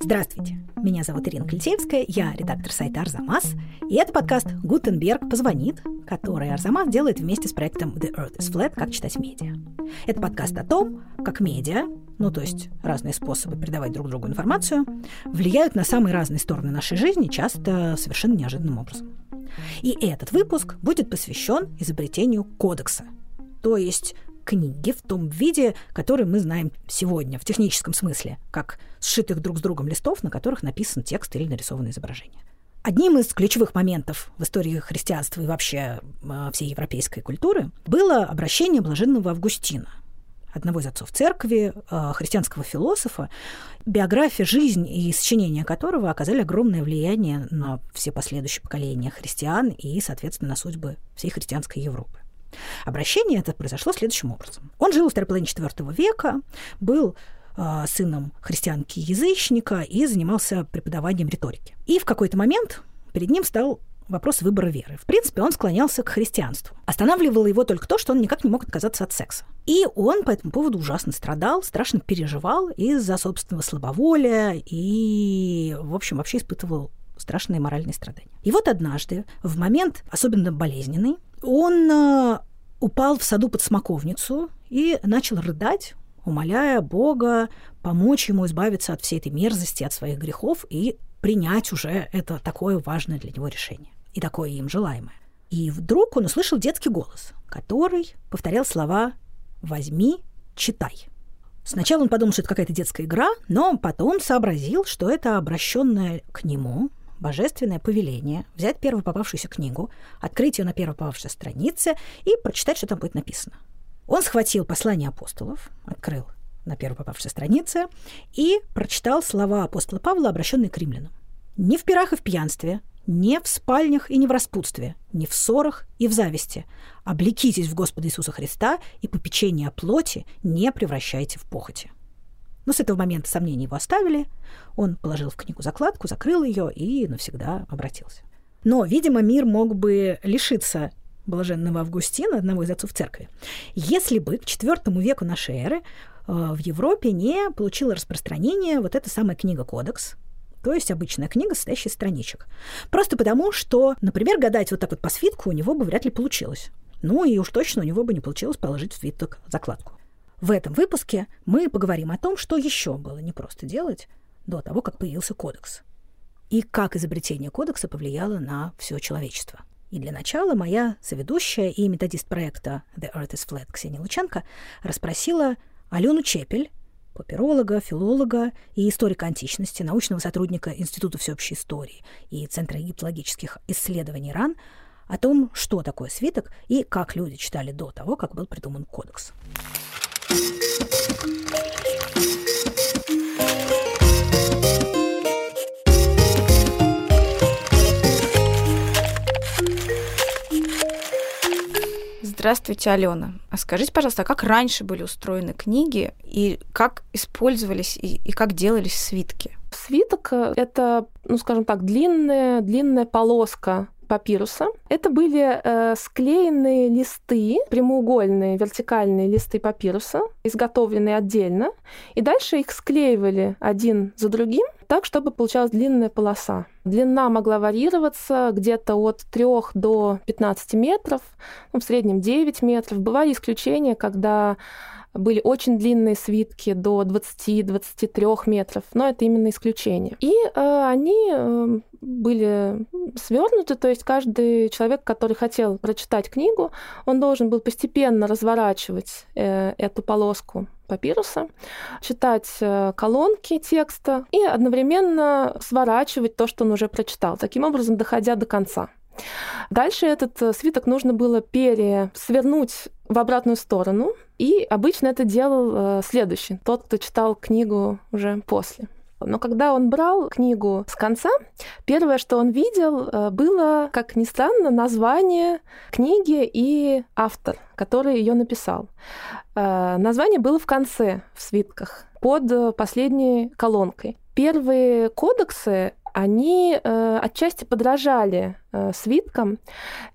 Здравствуйте, меня зовут Ирина Клетеевская, я редактор сайта «Арзамас», и это подкаст «Гутенберг позвонит», который Арзамас делает вместе с проектом «The Earth is Flat. Как читать медиа». Это подкаст о том, как медиа, ну то есть разные способы передавать друг другу информацию, влияют на самые разные стороны нашей жизни, часто совершенно неожиданным образом. И этот выпуск будет посвящен изобретению кодекса, то есть книги в том виде, который мы знаем сегодня, в техническом смысле, как сшитых друг с другом листов, на которых написан текст или нарисовано изображение. Одним из ключевых моментов в истории христианства и вообще э, всей европейской культуры было обращение блаженного Августина, одного из отцов церкви, э, христианского философа, биография, жизнь и сочинения которого оказали огромное влияние на все последующие поколения христиан и, соответственно, на судьбы всей христианской Европы. Обращение это произошло следующим образом. Он жил в второй половине IV века, был э, сыном христианки-язычника и занимался преподаванием риторики. И в какой-то момент перед ним стал вопрос выбора веры. В принципе, он склонялся к христианству. Останавливало его только то, что он никак не мог отказаться от секса. И он по этому поводу ужасно страдал, страшно переживал из-за собственного слабоволия и, в общем, вообще испытывал страшные моральные страдания. И вот однажды, в момент особенно болезненный, он э, упал в саду под смоковницу и начал рыдать, умоляя Бога помочь ему избавиться от всей этой мерзости, от своих грехов и принять уже это такое важное для него решение и такое им желаемое. И вдруг он услышал детский голос, который повторял слова «возьми, читай». Сначала он подумал, что это какая-то детская игра, но потом сообразил, что это обращенная к нему божественное повеление взять первую попавшуюся книгу, открыть ее на первой попавшейся странице и прочитать, что там будет написано. Он схватил послание апостолов, открыл на первой попавшейся странице и прочитал слова апостола Павла, обращенные к римлянам. «Не в пирах и в пьянстве, не в спальнях и не в распутстве, не в ссорах и в зависти. Облекитесь в Господа Иисуса Христа и попечение о плоти не превращайте в похоти». Но с этого момента сомнения его оставили. Он положил в книгу закладку, закрыл ее и навсегда обратился. Но, видимо, мир мог бы лишиться блаженного Августина, одного из отцов церкви, если бы к IV веку нашей эры э, в Европе не получила распространение вот эта самая книга «Кодекс», то есть обычная книга, состоящая из страничек. Просто потому, что, например, гадать вот так вот по свитку у него бы вряд ли получилось. Ну и уж точно у него бы не получилось положить в свиток закладку. В этом выпуске мы поговорим о том, что еще было непросто делать до того, как появился кодекс, и как изобретение кодекса повлияло на все человечество. И для начала моя соведущая и методист проекта The Earth is Flat Ксения Лученко расспросила Алену Чепель, папиролога, филолога и историка античности, научного сотрудника Института всеобщей истории и Центра египтологических исследований РАН, о том, что такое свиток и как люди читали до того, как был придуман кодекс. Здравствуйте, Алена. А скажите, пожалуйста, а как раньше были устроены книги и как использовались и, и как делались свитки? Свиток — это, ну, скажем так, длинная, длинная полоска папируса. Это были э, склеенные листы, прямоугольные вертикальные листы папируса, изготовленные отдельно, и дальше их склеивали один за другим так, чтобы получалась длинная полоса. Длина могла варьироваться где-то от 3 до 15 метров, ну, в среднем 9 метров. Бывали исключения, когда были очень длинные свитки до 20-23 метров, но это именно исключение. И э, они э, были свернуты, то есть каждый человек, который хотел прочитать книгу, он должен был постепенно разворачивать э, эту полоску папируса, читать э, колонки текста и одновременно сворачивать то, что он уже прочитал, таким образом доходя до конца. Дальше этот э, свиток нужно было пересвернуть в обратную сторону, и обычно это делал э, следующий, тот, кто читал книгу уже после. Но когда он брал книгу с конца, первое, что он видел, э, было, как ни странно, название книги и автор, который ее написал. Название было в конце в свитках под последней колонкой. Первые кодексы, они э, отчасти подражали э, свиткам,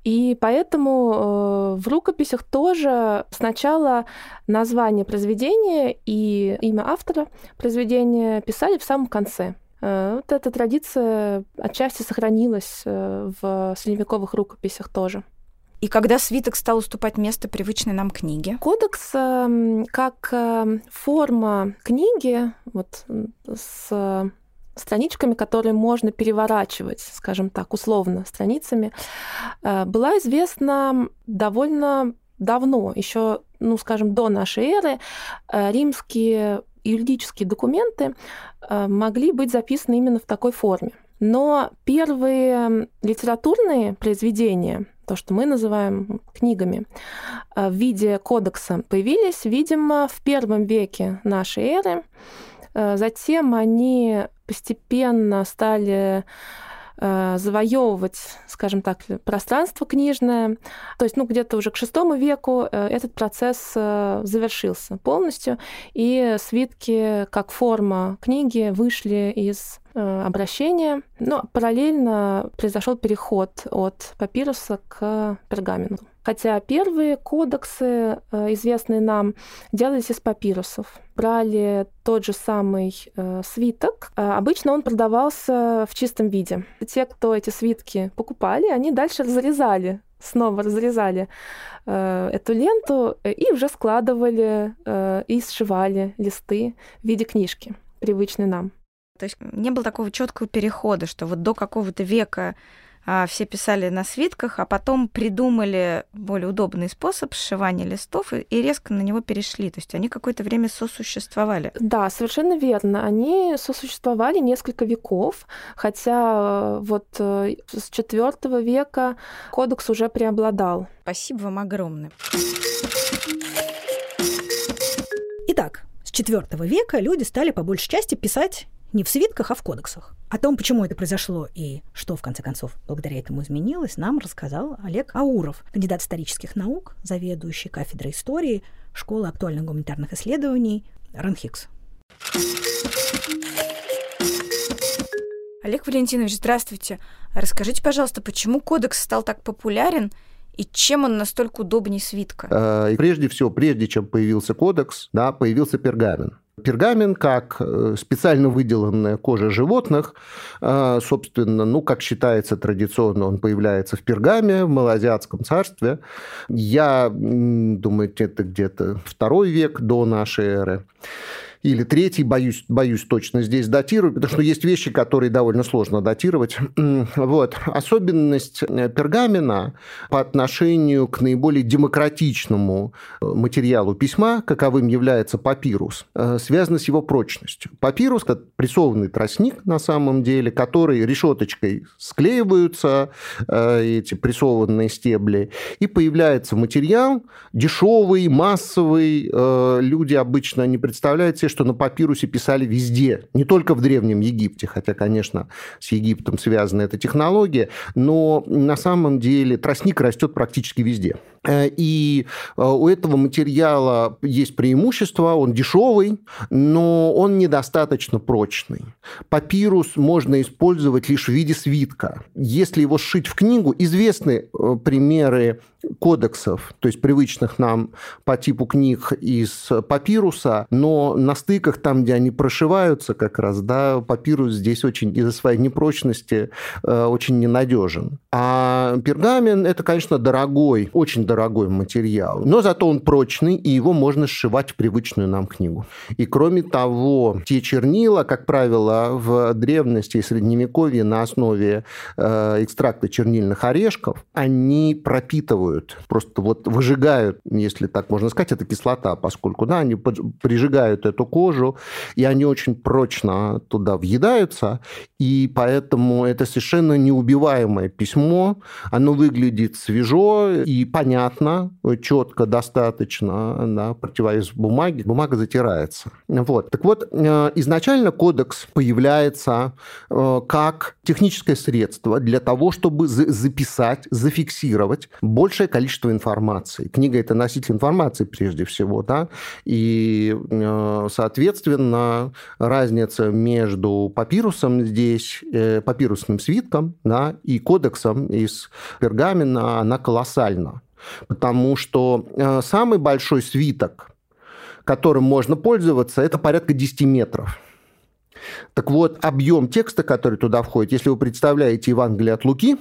и поэтому э, в рукописях тоже сначала название произведения и имя автора произведения писали в самом конце. Э, вот эта традиция отчасти сохранилась э, в средневековых рукописях тоже. И когда свиток стал уступать место привычной нам книге? Кодекс эм, как э, форма книги, вот с страничками, которые можно переворачивать, скажем так, условно страницами, была известна довольно давно, еще, ну, скажем, до нашей эры. Римские юридические документы э, могли быть записаны именно в такой форме. Но первые литературные произведения, то, что мы называем книгами, э, в виде кодекса появились, видимо, в первом веке нашей эры. Э, затем они постепенно стали Э, завоевывать, скажем так, пространство книжное. То есть, ну, где-то уже к VI веку э, этот процесс э, завершился полностью, и свитки как форма книги вышли из обращения. Но параллельно произошел переход от папируса к пергаменту. Хотя первые кодексы, э, известные нам, делались из папирусов. Брали тот же самый э, свиток. Э, обычно он продавался в чистом виде. Те, кто эти свитки покупали, они дальше разрезали снова разрезали э, эту ленту и уже складывали э, и сшивали листы в виде книжки, привычной нам. То есть не было такого четкого перехода, что вот до какого-то века а, все писали на свитках, а потом придумали более удобный способ сшивания листов и резко на него перешли. То есть они какое-то время сосуществовали. Да, совершенно верно. Они сосуществовали несколько веков, хотя э, вот э, с IV века кодекс уже преобладал. Спасибо вам огромное. Итак, с IV века люди стали по большей части писать не в свитках, а в кодексах. О том, почему это произошло и что, в конце концов, благодаря этому изменилось, нам рассказал Олег Ауров, кандидат исторических наук, заведующий кафедрой истории Школы актуальных гуманитарных исследований РАНХИКС. Олег Валентинович, здравствуйте. Расскажите, пожалуйста, почему кодекс стал так популярен и чем он настолько удобнее свитка? Э, прежде всего, прежде чем появился кодекс, да, появился пергамент. Пергамент, как э, специально выделанная кожа животных, э, собственно, ну, как считается традиционно, он появляется в Пергаме, в Малоазиатском царстве. Я думаю, это где-то второй век до нашей эры или третий, боюсь, боюсь точно здесь датировать, потому что есть вещи, которые довольно сложно датировать. Вот. Особенность э, пергамена по отношению к наиболее демократичному э, материалу письма, каковым является папирус, э, связана с его прочностью. Папирус, как прессованный тростник на самом деле, который решеточкой склеиваются, эти прессованные стебли, и появляется материал дешевый, массовый. Люди обычно не представляют себе, что на папирусе писали везде, не только в Древнем Египте, хотя, конечно, с Египтом связана эта технология, но на самом деле тростник растет практически везде. Э, и э, у этого материала есть преимущество, он дешевый, но он недостаточно прочный. Папирус можно использовать лишь в виде свитка. Если его сшить в книгу, известны э, примеры кодексов, то есть привычных нам по типу книг из папируса, но на стыках, там, где они прошиваются как раз, да, папирус здесь очень из-за своей непрочности очень ненадежен. А пергамент – это, конечно, дорогой, очень дорогой материал, но зато он прочный, и его можно сшивать в привычную нам книгу. И кроме того, те чернила, как правило, в древности и средневековье на основе э, экстракта чернильных орешков, они пропитывают, просто вот выжигают, если так можно сказать, это кислота, поскольку да, они прижигают эту кожу, и они очень прочно туда въедаются, и поэтому это совершенно неубиваемое письмо, оно выглядит свежо и понятно, четко, достаточно, да, противовес бумаги, бумага затирается. Вот. Так вот, э, изначально кодекс появляется э, как техническое средство для того, чтобы записать, зафиксировать большее количество информации. Книга – это носитель информации прежде всего, да, и, э, соответственно, разница между папирусом здесь, папирусным свитком, да, и кодексом из пергамена, она колоссальна. Потому что э, самый большой свиток, которым можно пользоваться, это порядка 10 метров. Так вот, объем текста, который туда входит, если вы представляете Евангелие от Луки,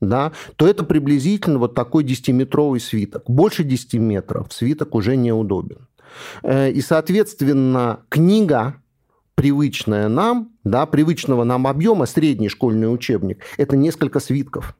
да, то это приблизительно вот такой 10-метровый свиток. Больше 10 метров свиток уже неудобен. Э, и, соответственно, книга, привычная нам, да, привычного нам объема, средний школьный учебник, это несколько свитков.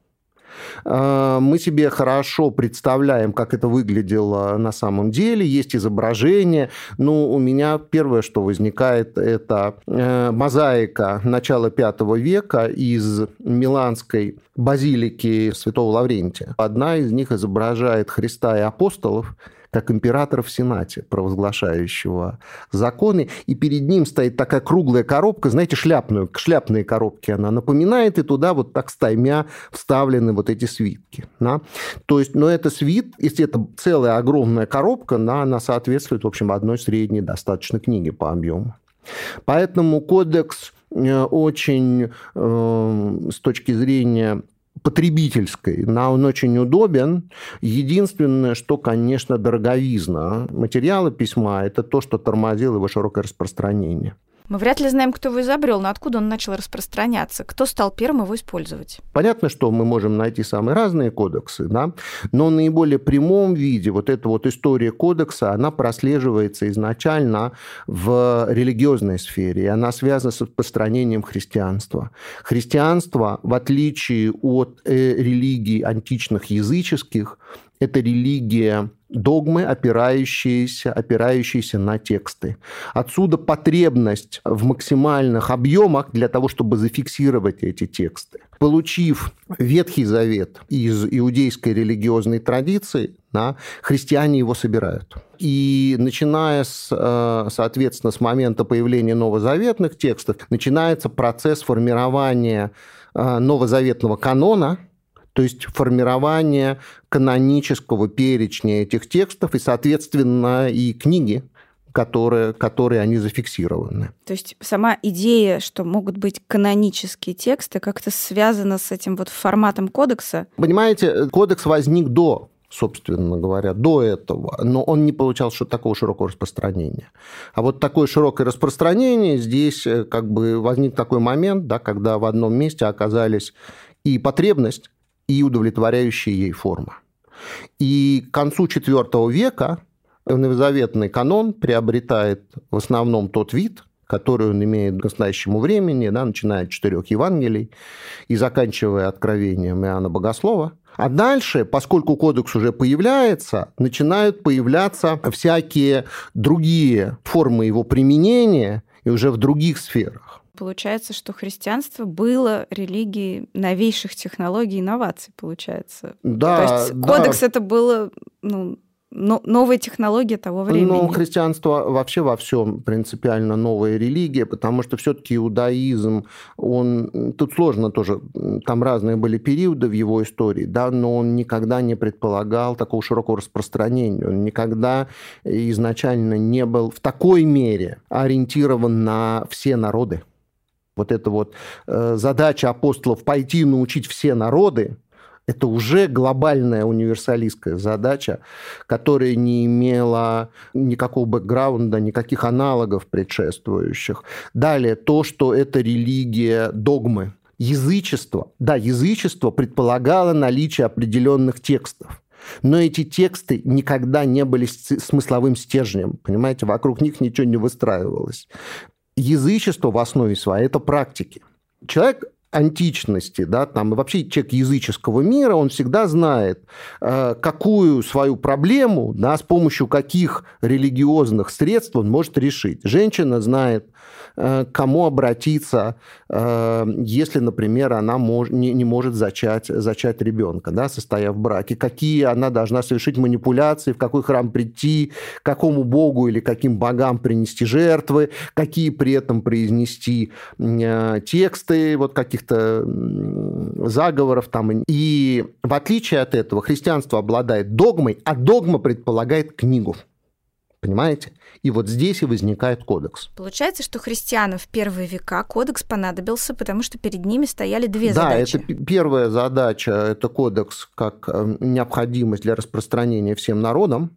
А, мы себе хорошо представляем, как это выглядело на самом деле. Есть изображение. Ну, у меня первое, что возникает, это э, мозаика начала V века из Миланской базилики Святого Лаврентия. Одна из них изображает Христа и апостолов, как императора в Сенате, провозглашающего законы, и перед ним стоит такая круглая коробка, знаете, шляпную, шляпные коробки она напоминает, и туда вот так стаймя вставлены вот эти свитки. Да? То есть, но это свит, если это целая огромная коробка, да, она соответствует, в общем, одной средней достаточно книги по объему. Поэтому кодекс э, очень э, с точки зрения потребительской, но он очень удобен. Единственное, что, конечно, дороговизна материала письма, это то, что тормозило его широкое распространение. Мы вряд ли знаем, кто его изобрел, но откуда он начал распространяться, кто стал первым его использовать. Понятно, что мы можем найти самые разные кодексы, да, но в наиболее прямом виде вот эта вот история кодекса, она прослеживается изначально в религиозной сфере, и она связана с распространением христианства. Христианство, в отличие от э, религий античных языческих, это религия догмы, опирающиеся, опирающиеся на тексты. Отсюда потребность в максимальных объемах для того, чтобы зафиксировать эти тексты. Получив Ветхий Завет из иудейской религиозной традиции, да, христиане его собирают. И начиная с, э, соответственно, с момента появления новозаветных текстов, начинается процесс формирования э, новозаветного канона – то есть формирование канонического перечня этих текстов и, соответственно, и книги, которые, которые они зафиксированы. То есть сама идея, что могут быть канонические тексты, как-то связана с этим вот форматом кодекса? Понимаете, кодекс возник до собственно говоря, до этого, но он не получал такого широкого распространения. А вот такое широкое распространение здесь э, как бы возник такой момент, да, когда в одном месте оказались и потребность и удовлетворяющая ей форма. И к концу IV века новозаветный канон приобретает в основном тот вид, который он имеет к настоящему времени, да, начиная от четырех Евангелий и заканчивая откровением Иоанна Богослова. А дальше, поскольку кодекс уже появляется, начинают появляться всякие другие формы его применения и уже в других сферах. Получается, что христианство было религией новейших технологий и инноваций, получается. Да, То есть кодекс да. это было ну, новая технология того времени. Ну, христианство вообще во всем принципиально новая религия, потому что все-таки иудаизм, он тут сложно тоже, там разные были периоды в его истории, да, но он никогда не предполагал такого широкого распространения, он никогда изначально не был в такой мере ориентирован на все народы. Вот эта вот э, задача апостолов пойти научить все народы, это уже глобальная универсалистская задача, которая не имела никакого бэкграунда, никаких аналогов предшествующих. Далее, то, что это религия догмы. Язычество. Да, язычество предполагало наличие определенных текстов. Но эти тексты никогда не были смысловым стержнем, понимаете, вокруг них ничего не выстраивалось язычество в основе своей – это практики. Человек античности, да, там, и вообще человек языческого мира, он всегда знает, э, какую свою проблему, да, с помощью каких религиозных средств он может решить. Женщина знает, э, кому обратиться, э, если, например, она мож, не, не может зачать, зачать ребенка, да, состояв в браке, какие она должна совершить манипуляции, в какой храм прийти, какому богу или каким богам принести жертвы, какие при этом произнести тексты, вот каких каких-то заговоров там. И в отличие от этого христианство обладает догмой, а догма предполагает книгу. Понимаете? И вот здесь и возникает кодекс. Получается, что христианам в первые века кодекс понадобился, потому что перед ними стояли две да, задачи. Да, это первая задача, это кодекс как э, необходимость для распространения всем народам.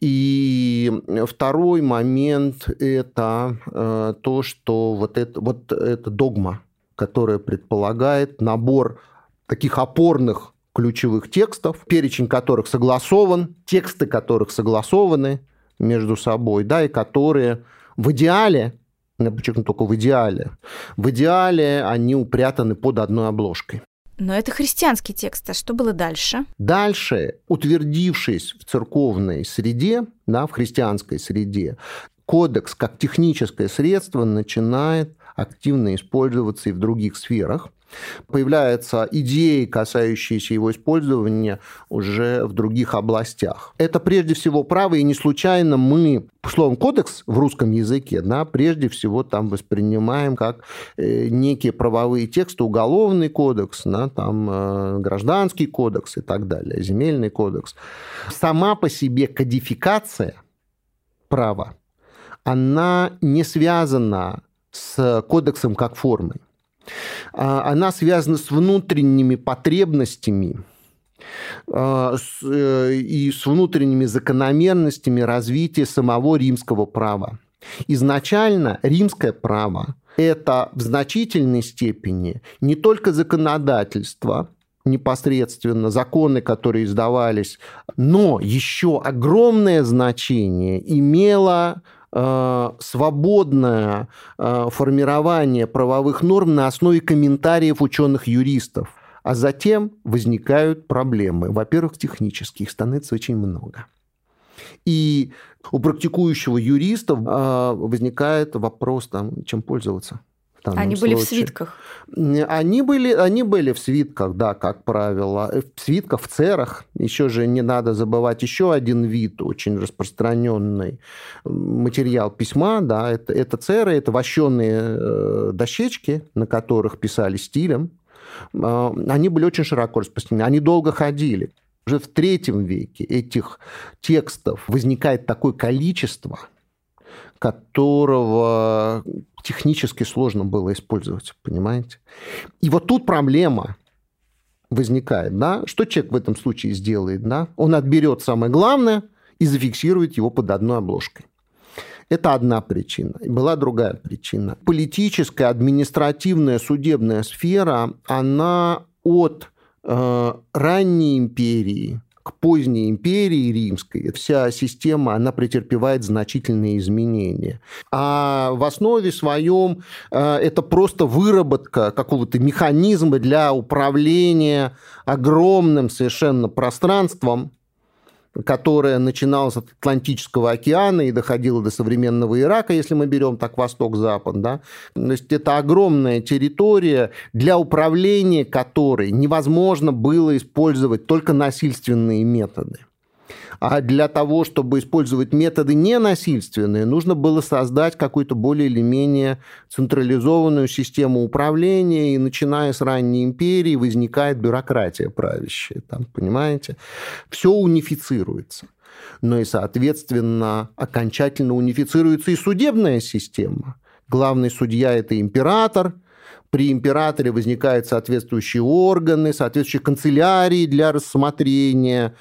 И второй момент – это э, то, что вот это, вот это догма, которая предполагает набор таких опорных ключевых текстов, перечень которых согласован, тексты которых согласованы между собой, да, и которые в идеале, я подчеркну только в идеале, в идеале они упрятаны под одной обложкой. Но это христианский текст, а что было дальше? Дальше, утвердившись в церковной среде, да, в христианской среде, кодекс как техническое средство начинает активно использоваться и в других сферах. Появляются идеи, касающиеся его использования уже в других областях. Это прежде всего право, и не случайно мы словом кодекс в русском языке, да, прежде всего там воспринимаем как э, некие правовые тексты, уголовный кодекс, да, там э, гражданский кодекс и так далее, земельный кодекс. Сама по себе кодификация права, она не связана с кодексом как формой. А, она связана с внутренними потребностями а, э, и с внутренними закономерностями развития самого римского права. Изначально римское право – это в значительной степени не только законодательство, непосредственно законы, которые издавались, но еще огромное значение имело Э, свободное э, формирование правовых норм на основе комментариев ученых-юристов. А затем возникают проблемы. Во-первых, технических становится очень много. И у практикующего юриста э, возникает вопрос, там, чем пользоваться. Они случае. были в свитках? Они были, они были в свитках, да, как правило. В свитках, в церах. Еще же не надо забывать еще один вид, очень распространенный материал письма. Да, это, это церы, это вощенные э, дощечки, на которых писали стилем. А, они были очень широко распространены. Они долго ходили. Уже в третьем веке этих текстов возникает такое количество – которого технически сложно было использовать, понимаете? И вот тут проблема возникает, да? Что человек в этом случае сделает, да? Он отберет самое главное и зафиксирует его под одной обложкой. Это одна причина. И была другая причина. Политическая, административная, судебная сфера, она от э, ранней империи к поздней империи римской вся система, она претерпевает значительные изменения. А в основе своем э, это просто выработка какого-то механизма для управления огромным совершенно пространством, которая начиналась от Атлантического океана и доходила до современного Ирака, если мы берем так восток-запад. Да? То есть это огромная территория, для управления которой невозможно было использовать только насильственные методы. А для того, чтобы использовать методы ненасильственные, нужно было создать какую-то более или менее централизованную систему управления, и начиная с ранней империи возникает бюрократия правящая, там, понимаете? Все унифицируется. Но и, соответственно, окончательно унифицируется и судебная система. Главный судья – это император – при императоре возникают соответствующие органы, соответствующие канцелярии для рассмотрения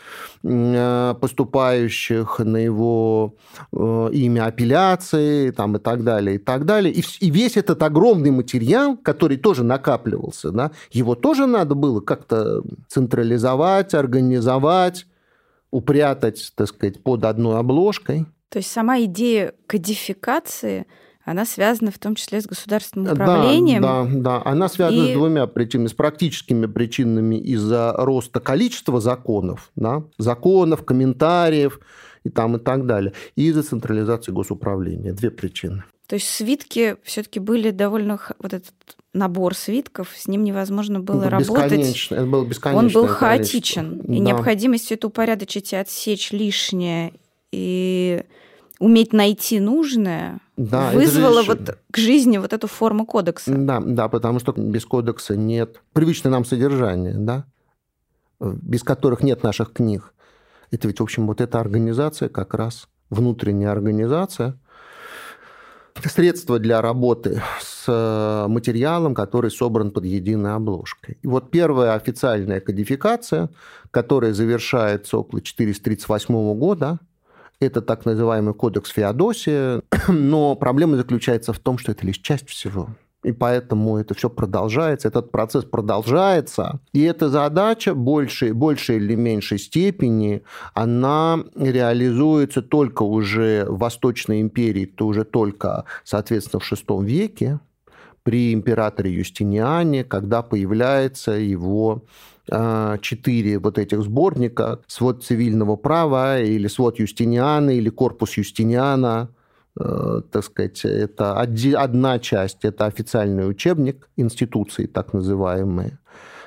э, поступающих на его э, имя апелляции там, и так далее, и так далее. И, и весь этот огромный материал, который тоже накапливался, да, его тоже надо было как-то централизовать, организовать, упрятать, так сказать, под одной обложкой. То есть сама идея кодификации – она связана в том числе с государственным управлением. Да, да, да. Она связана и... с двумя причинами. С практическими причинами из-за роста количества законов, да, законов, комментариев и там и так далее. И из-за централизации госуправления. Две причины. То есть свитки все-таки были довольно вот этот набор свитков, с ним невозможно было работать. Это был Он был хаотичен. И да. необходимость это упорядочить и отсечь лишнее и уметь найти нужное да, вызвало же... вот к жизни вот эту форму кодекса. Да, да, потому что без кодекса нет привычного нам содержания, да, без которых нет наших книг. Это ведь, в общем, вот эта организация как раз, внутренняя организация, средство для работы с э, материалом, который собран под единой обложкой. И вот первая официальная кодификация, которая завершается около 438 года, это так называемый кодекс Феодосия, но проблема заключается в том, что это лишь часть всего. И поэтому это все продолжается, этот процесс продолжается. И эта задача большей, большей или меньшей степени, она реализуется только уже в Восточной империи, то уже только, соответственно, в VI веке, при императоре Юстиниане, когда появляется его четыре вот этих сборника «Свод цивильного права» или «Свод Юстиниана» или «Корпус Юстиниана», э, так сказать, это одна часть, это официальный учебник институции, так называемые.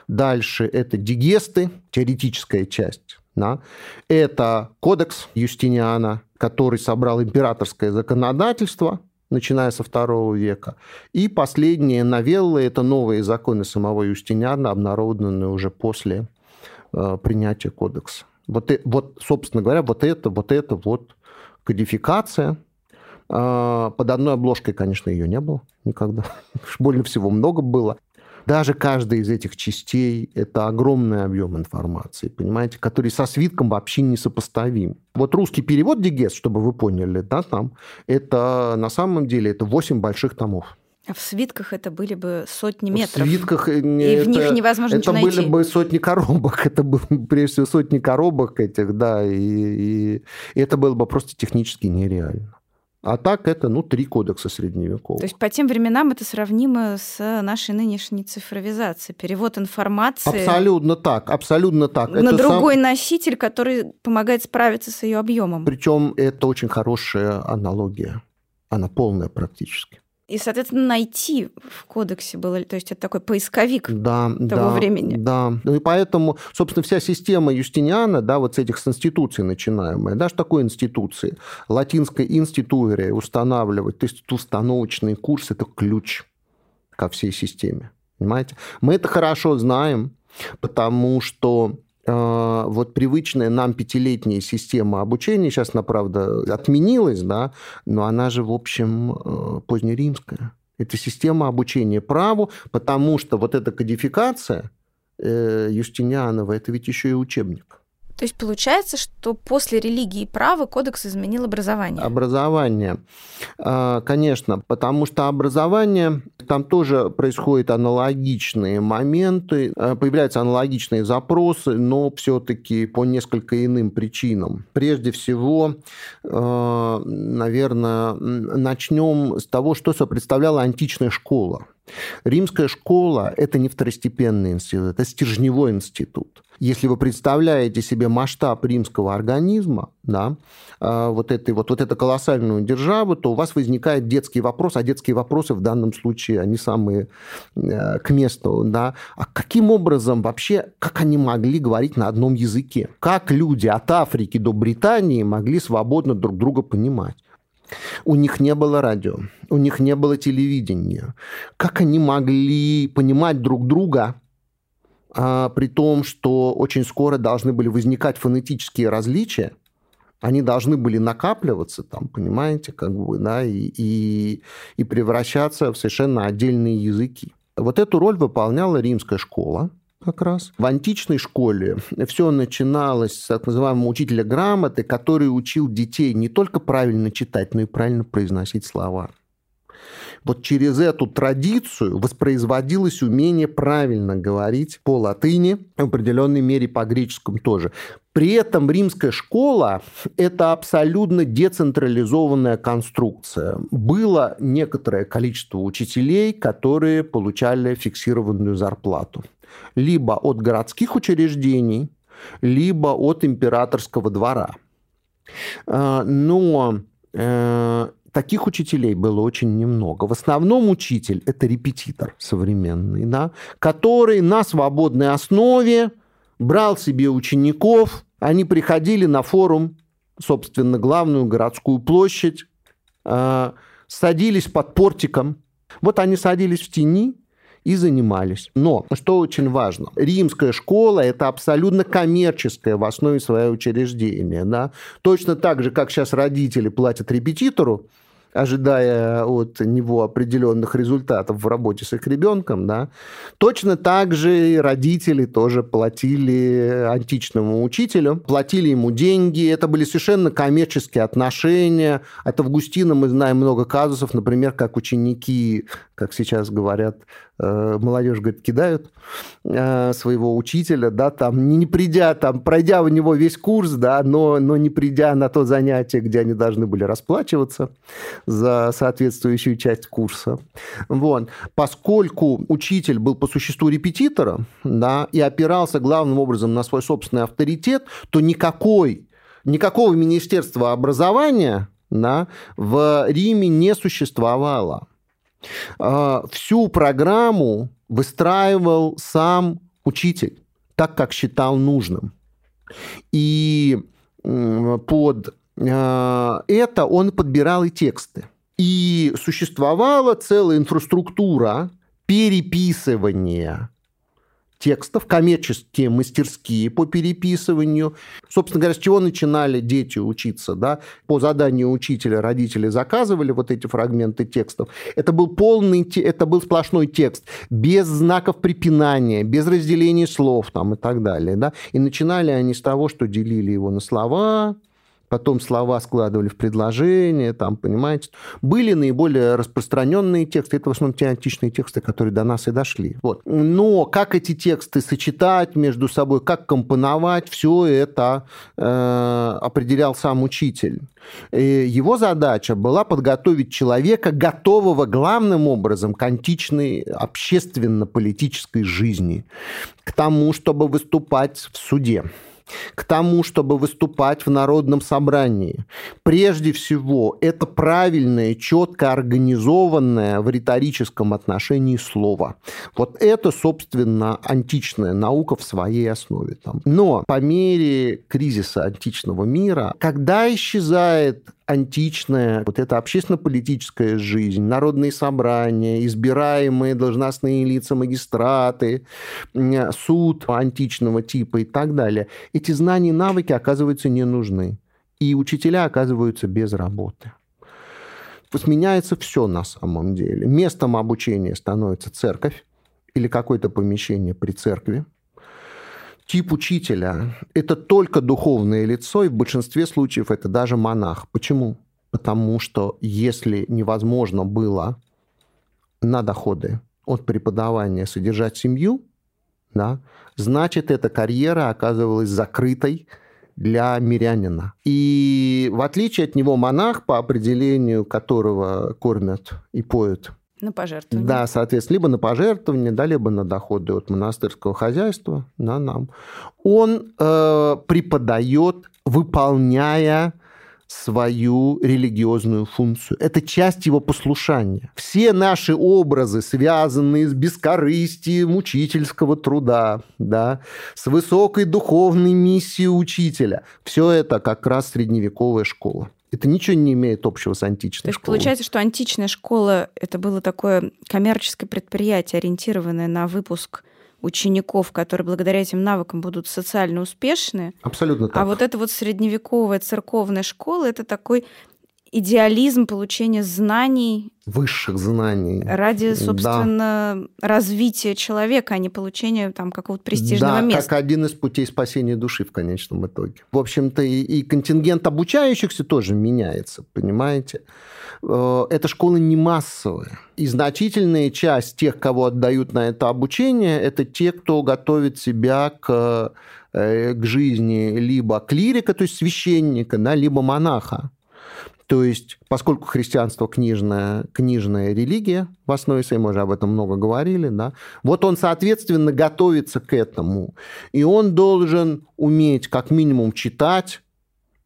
Дальше это дигесты, теоретическая часть. Да? Это кодекс Юстиниана, который собрал императорское законодательство, начиная со второго века. И последние новеллы – это новые законы самого Юстиниана, обнародованные уже после э, принятия кодекса. Вот, вот, собственно говоря, вот это, вот это вот кодификация. Э, под одной обложкой, конечно, ее не было никогда. Больно всего много было. Даже каждая из этих частей – это огромный объем информации, понимаете, который со свитком вообще не сопоставим. Вот русский перевод Дигес, чтобы вы поняли, да, там, это на самом деле это 8 больших томов. А в свитках это были бы сотни метров. В свитках и это, в них невозможно Это были найти. бы сотни коробок, это было прежде всего сотни коробок этих, да, и, и это было бы просто технически нереально. А так это, ну, три кодекса средневековых. То есть по тем временам это сравнимо с нашей нынешней цифровизацией. Перевод информации... Абсолютно так, абсолютно так. На это другой сам... носитель, который помогает справиться с ее объемом. Причем это очень хорошая аналогия. Она полная практически. И, соответственно, найти в кодексе было, то есть это такой поисковик да, того да, времени. Да, ну и поэтому, собственно, вся система Юстиниана, да, вот с этих с институций начинаемая, да, что такое институции? Латинская институция устанавливать, то есть установочный курс – это ключ ко всей системе, понимаете? Мы это хорошо знаем, потому что вот привычная нам пятилетняя система обучения, сейчас она, правда, отменилась, да, но она же, в общем, э, позднеримская. Это система обучения праву, потому что вот эта кодификация э, Юстинианова, это ведь еще и учебник. То есть получается, что после религии и права кодекс изменил образование? Образование, а, конечно, потому что образование, там тоже происходят аналогичные моменты, а, появляются аналогичные запросы, но все-таки по несколько иным причинам. Прежде всего, а, наверное, начнем с того, что представляла античная школа. Римская школа – это не второстепенный институт, это стержневой институт. Если вы представляете себе масштаб римского организма, да, а, вот, этой, вот, вот эту колоссальную державу, то у вас возникает детский вопрос, а детские вопросы в данном случае, они самые э, к месту. Да? А каким образом вообще, как они могли говорить на одном языке? Как люди от Африки до Британии могли свободно друг друга понимать? У них не было радио, у них не было телевидения. Как они могли понимать друг друга, а, при том, что очень скоро должны были возникать фонетические различия, они должны были накапливаться там, понимаете, как бы, да, и, и, и превращаться в совершенно отдельные языки. Вот эту роль выполняла римская школа, как раз. В античной школе все начиналось с так называемого учителя грамоты, который учил детей не только правильно читать, но и правильно произносить слова. Вот через эту традицию воспроизводилось умение правильно говорить по латыни, в определенной мере по греческому тоже. При этом римская школа – это абсолютно децентрализованная конструкция. Было некоторое количество учителей, которые получали фиксированную зарплату. Либо от городских учреждений, либо от императорского двора. А, но э, таких учителей было очень немного. В основном учитель – это репетитор современный, да, который на свободной основе брал себе учеников, они приходили на форум, собственно, главную городскую площадь, э, садились под портиком. Вот они садились в тени и занимались. Но, что очень важно, римская школа – это абсолютно коммерческое в основе своего учреждения. Да? Точно так же, как сейчас родители платят репетитору, ожидая от него определенных результатов в работе с их ребенком, да, точно так же и родители тоже платили античному учителю, платили ему деньги, это были совершенно коммерческие отношения. От Августина мы знаем много казусов, например, как ученики, как сейчас говорят, молодежь, говорит, кидают э, своего учителя, да, там, не придя, там, пройдя у него весь курс, да, но, но не придя на то занятие, где они должны были расплачиваться за соответствующую часть курса. Вот. Поскольку учитель был по существу репетитором, да, и опирался главным образом на свой собственный авторитет, то никакой, никакого министерства образования да, в Риме не существовало. А, всю программу выстраивал сам учитель, так как считал нужным. И под а, это он подбирал и тексты. И существовала целая инфраструктура переписывания текстов, коммерческие мастерские по переписыванию. Собственно говоря, с чего начинали дети учиться? Да? По заданию учителя родители заказывали вот эти фрагменты текстов. Это был полный, это был сплошной текст, без знаков препинания, без разделения слов там, и так далее. Да? И начинали они с того, что делили его на слова, потом слова складывали в предложения, там, понимаете. Были наиболее распространенные тексты, это в основном те античные тексты, которые до нас и дошли. Вот. Но как эти тексты сочетать между собой, как компоновать, все это э, определял сам учитель. И его задача была подготовить человека, готового главным образом к античной общественно-политической жизни, к тому, чтобы выступать в суде к тому, чтобы выступать в народном собрании. Прежде всего, это правильное, четко организованное в риторическом отношении слово. Вот это, собственно, античная наука в своей основе. Но по мере кризиса античного мира, когда исчезает античная, вот эта общественно-политическая жизнь, народные собрания, избираемые должностные лица, магистраты, суд античного типа и так далее. Эти знания и навыки оказываются не нужны. И учителя оказываются без работы. Сменяется все на самом деле. Местом обучения становится церковь или какое-то помещение при церкви тип учителя – это только духовное лицо, и в большинстве случаев это даже монах. Почему? Потому что если невозможно было на доходы от преподавания содержать семью, да, значит, эта карьера оказывалась закрытой для мирянина. И в отличие от него монах, по определению которого кормят и поют на пожертвование. Да, соответственно, либо на пожертвование, да, либо на доходы от монастырского хозяйства, да, нам. Он э, преподает, выполняя свою религиозную функцию. Это часть его послушания. Все наши образы, связанные с бескорыстием учительского труда, да, с высокой духовной миссией учителя, все это как раз средневековая школа. Это ничего не имеет общего с античной То есть школой. получается, что античная школа это было такое коммерческое предприятие, ориентированное на выпуск учеников, которые благодаря этим навыкам будут социально успешны. Абсолютно а так. А вот эта вот средневековая церковная школа это такой идеализм получения знаний высших знаний. Ради, собственно, да. развития человека, а не получения там какого-то престижного да, места. как один из путей спасения души в конечном итоге. В общем-то, и, и контингент обучающихся тоже меняется, понимаете? Э, эта школа не массовая. И значительная часть тех, кого отдают на это обучение, это те, кто готовит себя к, э, к жизни либо клирика, то есть священника, да, либо монаха. То есть, поскольку христианство книжная, книжная религия, в основе своей, мы уже об этом много говорили, да, вот он, соответственно, готовится к этому. И он должен уметь как минимум читать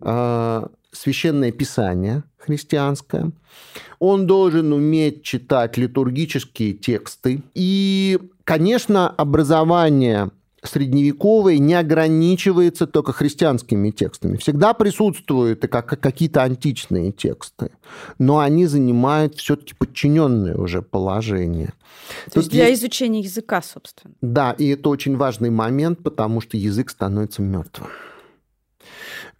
э, священное писание христианское. Он должен уметь читать литургические тексты. И, конечно, образование средневековой не ограничивается только христианскими текстами. Всегда присутствуют и как, какие-то античные тексты, но они занимают все-таки подчиненное уже положение. То Тут есть для есть... изучения языка, собственно. Да, и это очень важный момент, потому что язык становится мертвым.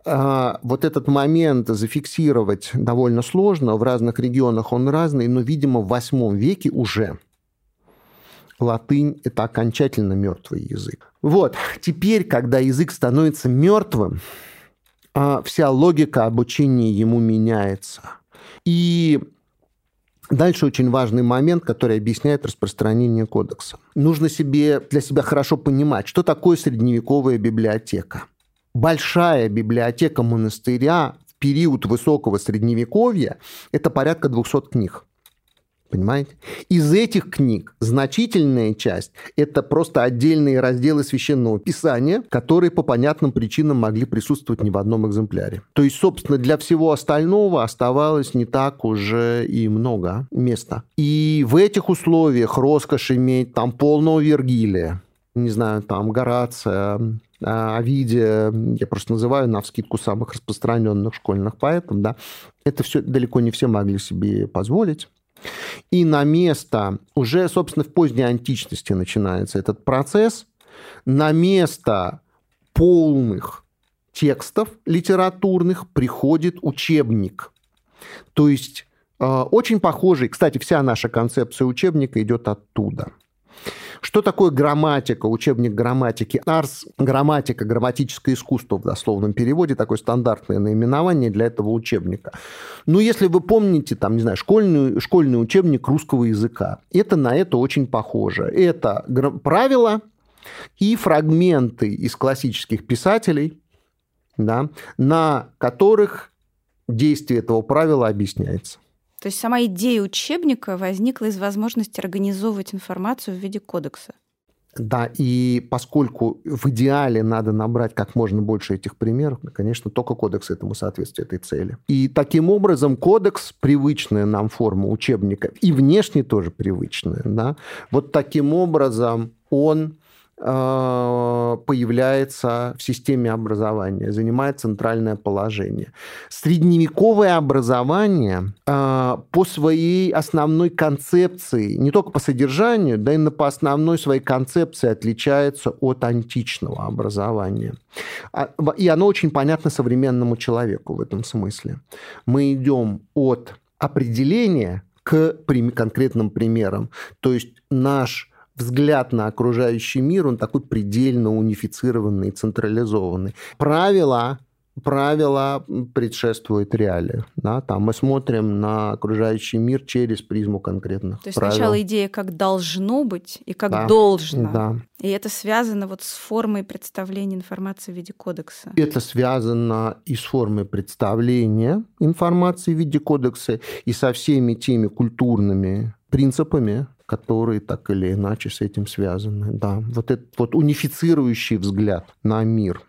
А, вот этот момент зафиксировать довольно сложно. В разных регионах он разный, но, видимо, в VIII веке уже латынь – это окончательно мертвый язык. Вот, теперь, когда язык становится мертвым, а, вся логика обучения ему меняется. И Дальше очень важный момент, который объясняет распространение кодекса. Нужно себе, для себя хорошо понимать, что такое средневековая библиотека. Большая библиотека монастыря в период высокого средневековья – это порядка 200 книг. Понимаете? Из этих книг значительная часть – это просто отдельные разделы священного писания, которые по понятным причинам могли присутствовать не в одном экземпляре. То есть, собственно, для всего остального оставалось не так уже и много места. И в этих условиях роскошь иметь там полного Вергилия, не знаю, там Горация, а, Овидия, я просто называю на вскидку самых распространенных школьных поэтов, да, это все далеко не все могли себе позволить. И на место, уже, собственно, в поздней античности начинается этот процесс, на место полных текстов литературных приходит учебник. То есть э, очень похожий, кстати, вся наша концепция учебника идет оттуда – что такое грамматика, учебник грамматики? Арс – грамматика, грамматическое искусство в дословном переводе, такое стандартное наименование для этого учебника. Ну, если вы помните, там, не знаю, школьный, школьный учебник русского языка, это на это очень похоже. Это правила и фрагменты из классических писателей, да, на которых действие этого правила объясняется. То есть сама идея учебника возникла из возможности организовывать информацию в виде кодекса. Да, и поскольку в идеале надо набрать как можно больше этих примеров, конечно, только кодекс этому соответствует этой цели. И таким образом кодекс, привычная нам форма учебника, и внешне тоже привычная, да, вот таким образом он появляется в системе образования, занимает центральное положение. Средневековое образование э, по своей основной концепции, не только по содержанию, да и по основной своей концепции отличается от античного образования. А, и оно очень понятно современному человеку в этом смысле. Мы идем от определения к конкретным примерам. То есть наш взгляд на окружающий мир, он такой предельно унифицированный, централизованный. Правила правила предшествуют реалии. Да? Там мы смотрим на окружающий мир через призму конкретных То есть правил. сначала идея, как должно быть и как да. должно. Да. И это связано вот с формой представления информации в виде кодекса. Это связано и с формой представления информации в виде кодекса, и со всеми теми культурными принципами, которые так или иначе с этим связаны. Да, вот этот вот унифицирующий взгляд на мир.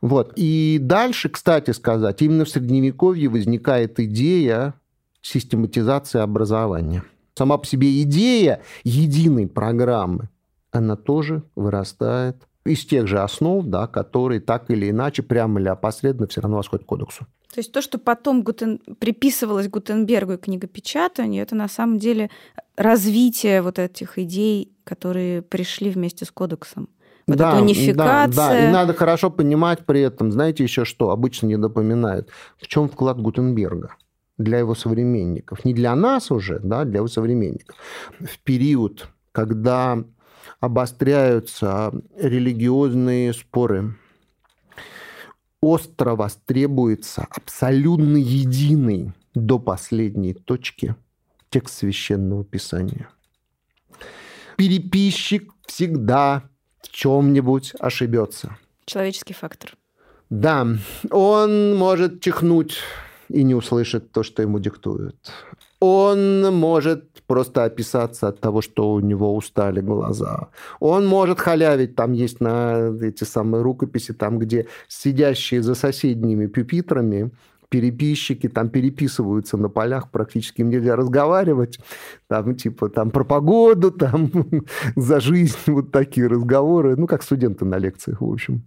Вот. И дальше, кстати сказать, именно в Средневековье возникает идея систематизации образования. Сама по себе идея единой программы, она тоже вырастает из тех же основ, да, которые так или иначе, прямо или опосредованно, все равно восходят к кодексу. То есть то, что потом Гутен... приписывалось Гутенбергу и книгопечатанию, это на самом деле развитие вот этих идей, которые пришли вместе с кодексом. Вот да, эта унификация. Да, да, и надо хорошо понимать при этом, знаете еще что, обычно не напоминают, в чем вклад Гутенберга. для его современников. Не для нас уже, да, для его современников. В период, когда обостряются религиозные споры, остро востребуется абсолютно единый до последней точки текст священного писания. Переписчик всегда в чем-нибудь ошибется. Человеческий фактор. Да, он может чихнуть и не услышит то, что ему диктуют. Он может просто описаться от того, что у него устали глаза. Он может халявить, там есть на эти самые рукописи, там, где сидящие за соседними пюпитрами переписчики там переписываются на полях, практически им нельзя разговаривать, там типа там про погоду, там за жизнь, вот такие разговоры, ну, как студенты на лекциях, в общем.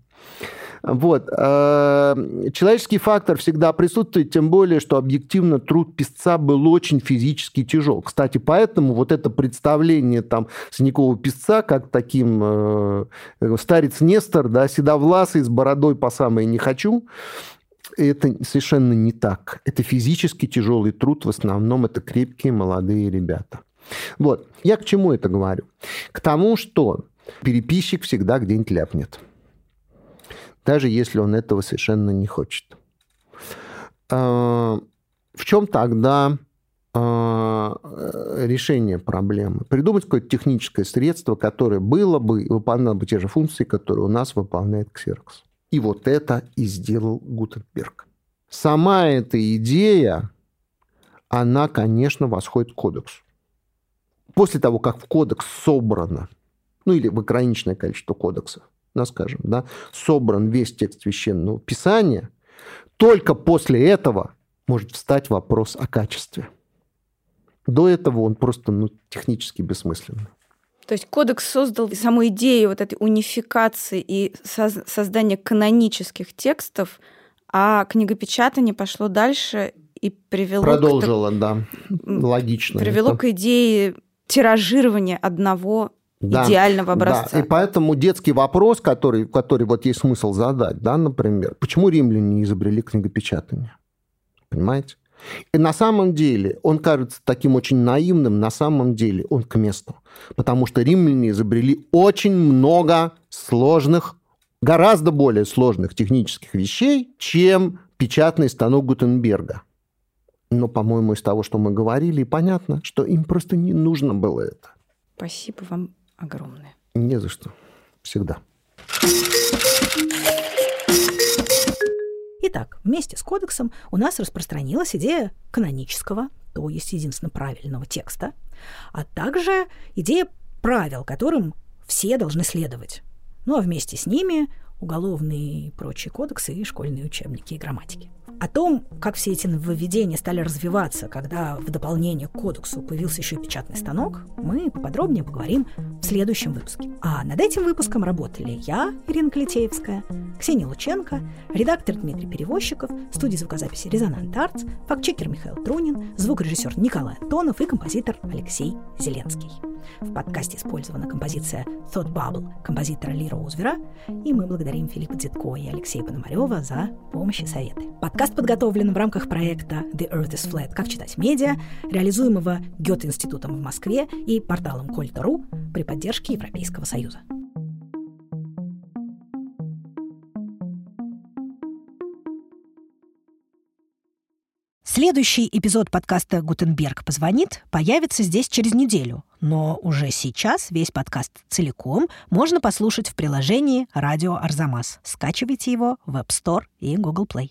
Вот. Э, человеческий фактор всегда присутствует, тем более, что объективно труд писца был очень физически тяжел. Кстати, поэтому вот это представление там Синякова писца как таким э, старец Нестор, да, седовласый, с бородой по самой не хочу, это совершенно не так. Это физически тяжелый труд, в основном это крепкие молодые ребята. Вот. Я к чему это говорю? К тому, что переписчик всегда где-нибудь ляпнет даже если он этого совершенно не хочет. А, в чем тогда а, решение проблемы? Придумать какое-то техническое средство, которое было бы выполняло бы те же функции, которые у нас выполняет Xerox. И вот это и сделал Гутенберг. Сама эта идея, она, конечно, восходит к кодексу. После того, как в кодекс собрано, ну или в ограниченное количество кодексов, да, скажем, да, собран весь текст священного писания, только после этого может встать вопрос о качестве. До этого он просто ну, технически бессмысленный. То есть кодекс создал саму идею вот этой унификации и создания канонических текстов, а книгопечатание пошло дальше и привело Продолжило, к... да, логично. Привело это. к идее тиражирования одного да, идеального образца. Да. И поэтому детский вопрос, который, который вот есть смысл задать, да, например, почему римляне изобрели книгопечатание? Понимаете? И на самом деле он кажется таким очень наивным, на самом деле он к месту. Потому что римляне изобрели очень много сложных, гораздо более сложных технических вещей, чем печатный станок Гутенберга. Но, по-моему, из того, что мы говорили, понятно, что им просто не нужно было это. Спасибо вам огромное. Не за что. Всегда. Итак, вместе с кодексом у нас распространилась идея канонического, то есть единственно правильного текста, а также идея правил, которым все должны следовать. Ну а вместе с ними уголовные и прочие кодексы и школьные учебники и грамматики. О том, как все эти нововведения стали развиваться, когда в дополнение к кодексу появился еще и печатный станок, мы поподробнее поговорим в следующем выпуске. А над этим выпуском работали я, Ирина Клетеевская, Ксения Лученко, редактор Дмитрий Перевозчиков, студия звукозаписи «Резонант Артс», фактчекер Михаил Трунин, звукорежиссер Николай Антонов и композитор Алексей Зеленский. В подкасте использована композиция «Thought Bubble» композитора Лира Узвера, и мы благодарим Филиппа Дзитко и Алексея Пономарева за помощь и советы. Подкаст Подкаст подготовлен в рамках проекта «The Earth is Flat. Как читать медиа», реализуемого Гёте-институтом в Москве и порталом Кольта.ру при поддержке Европейского Союза. Следующий эпизод подкаста «Гутенберг позвонит» появится здесь через неделю, но уже сейчас весь подкаст целиком можно послушать в приложении «Радио Арзамас». Скачивайте его в App Store и Google Play.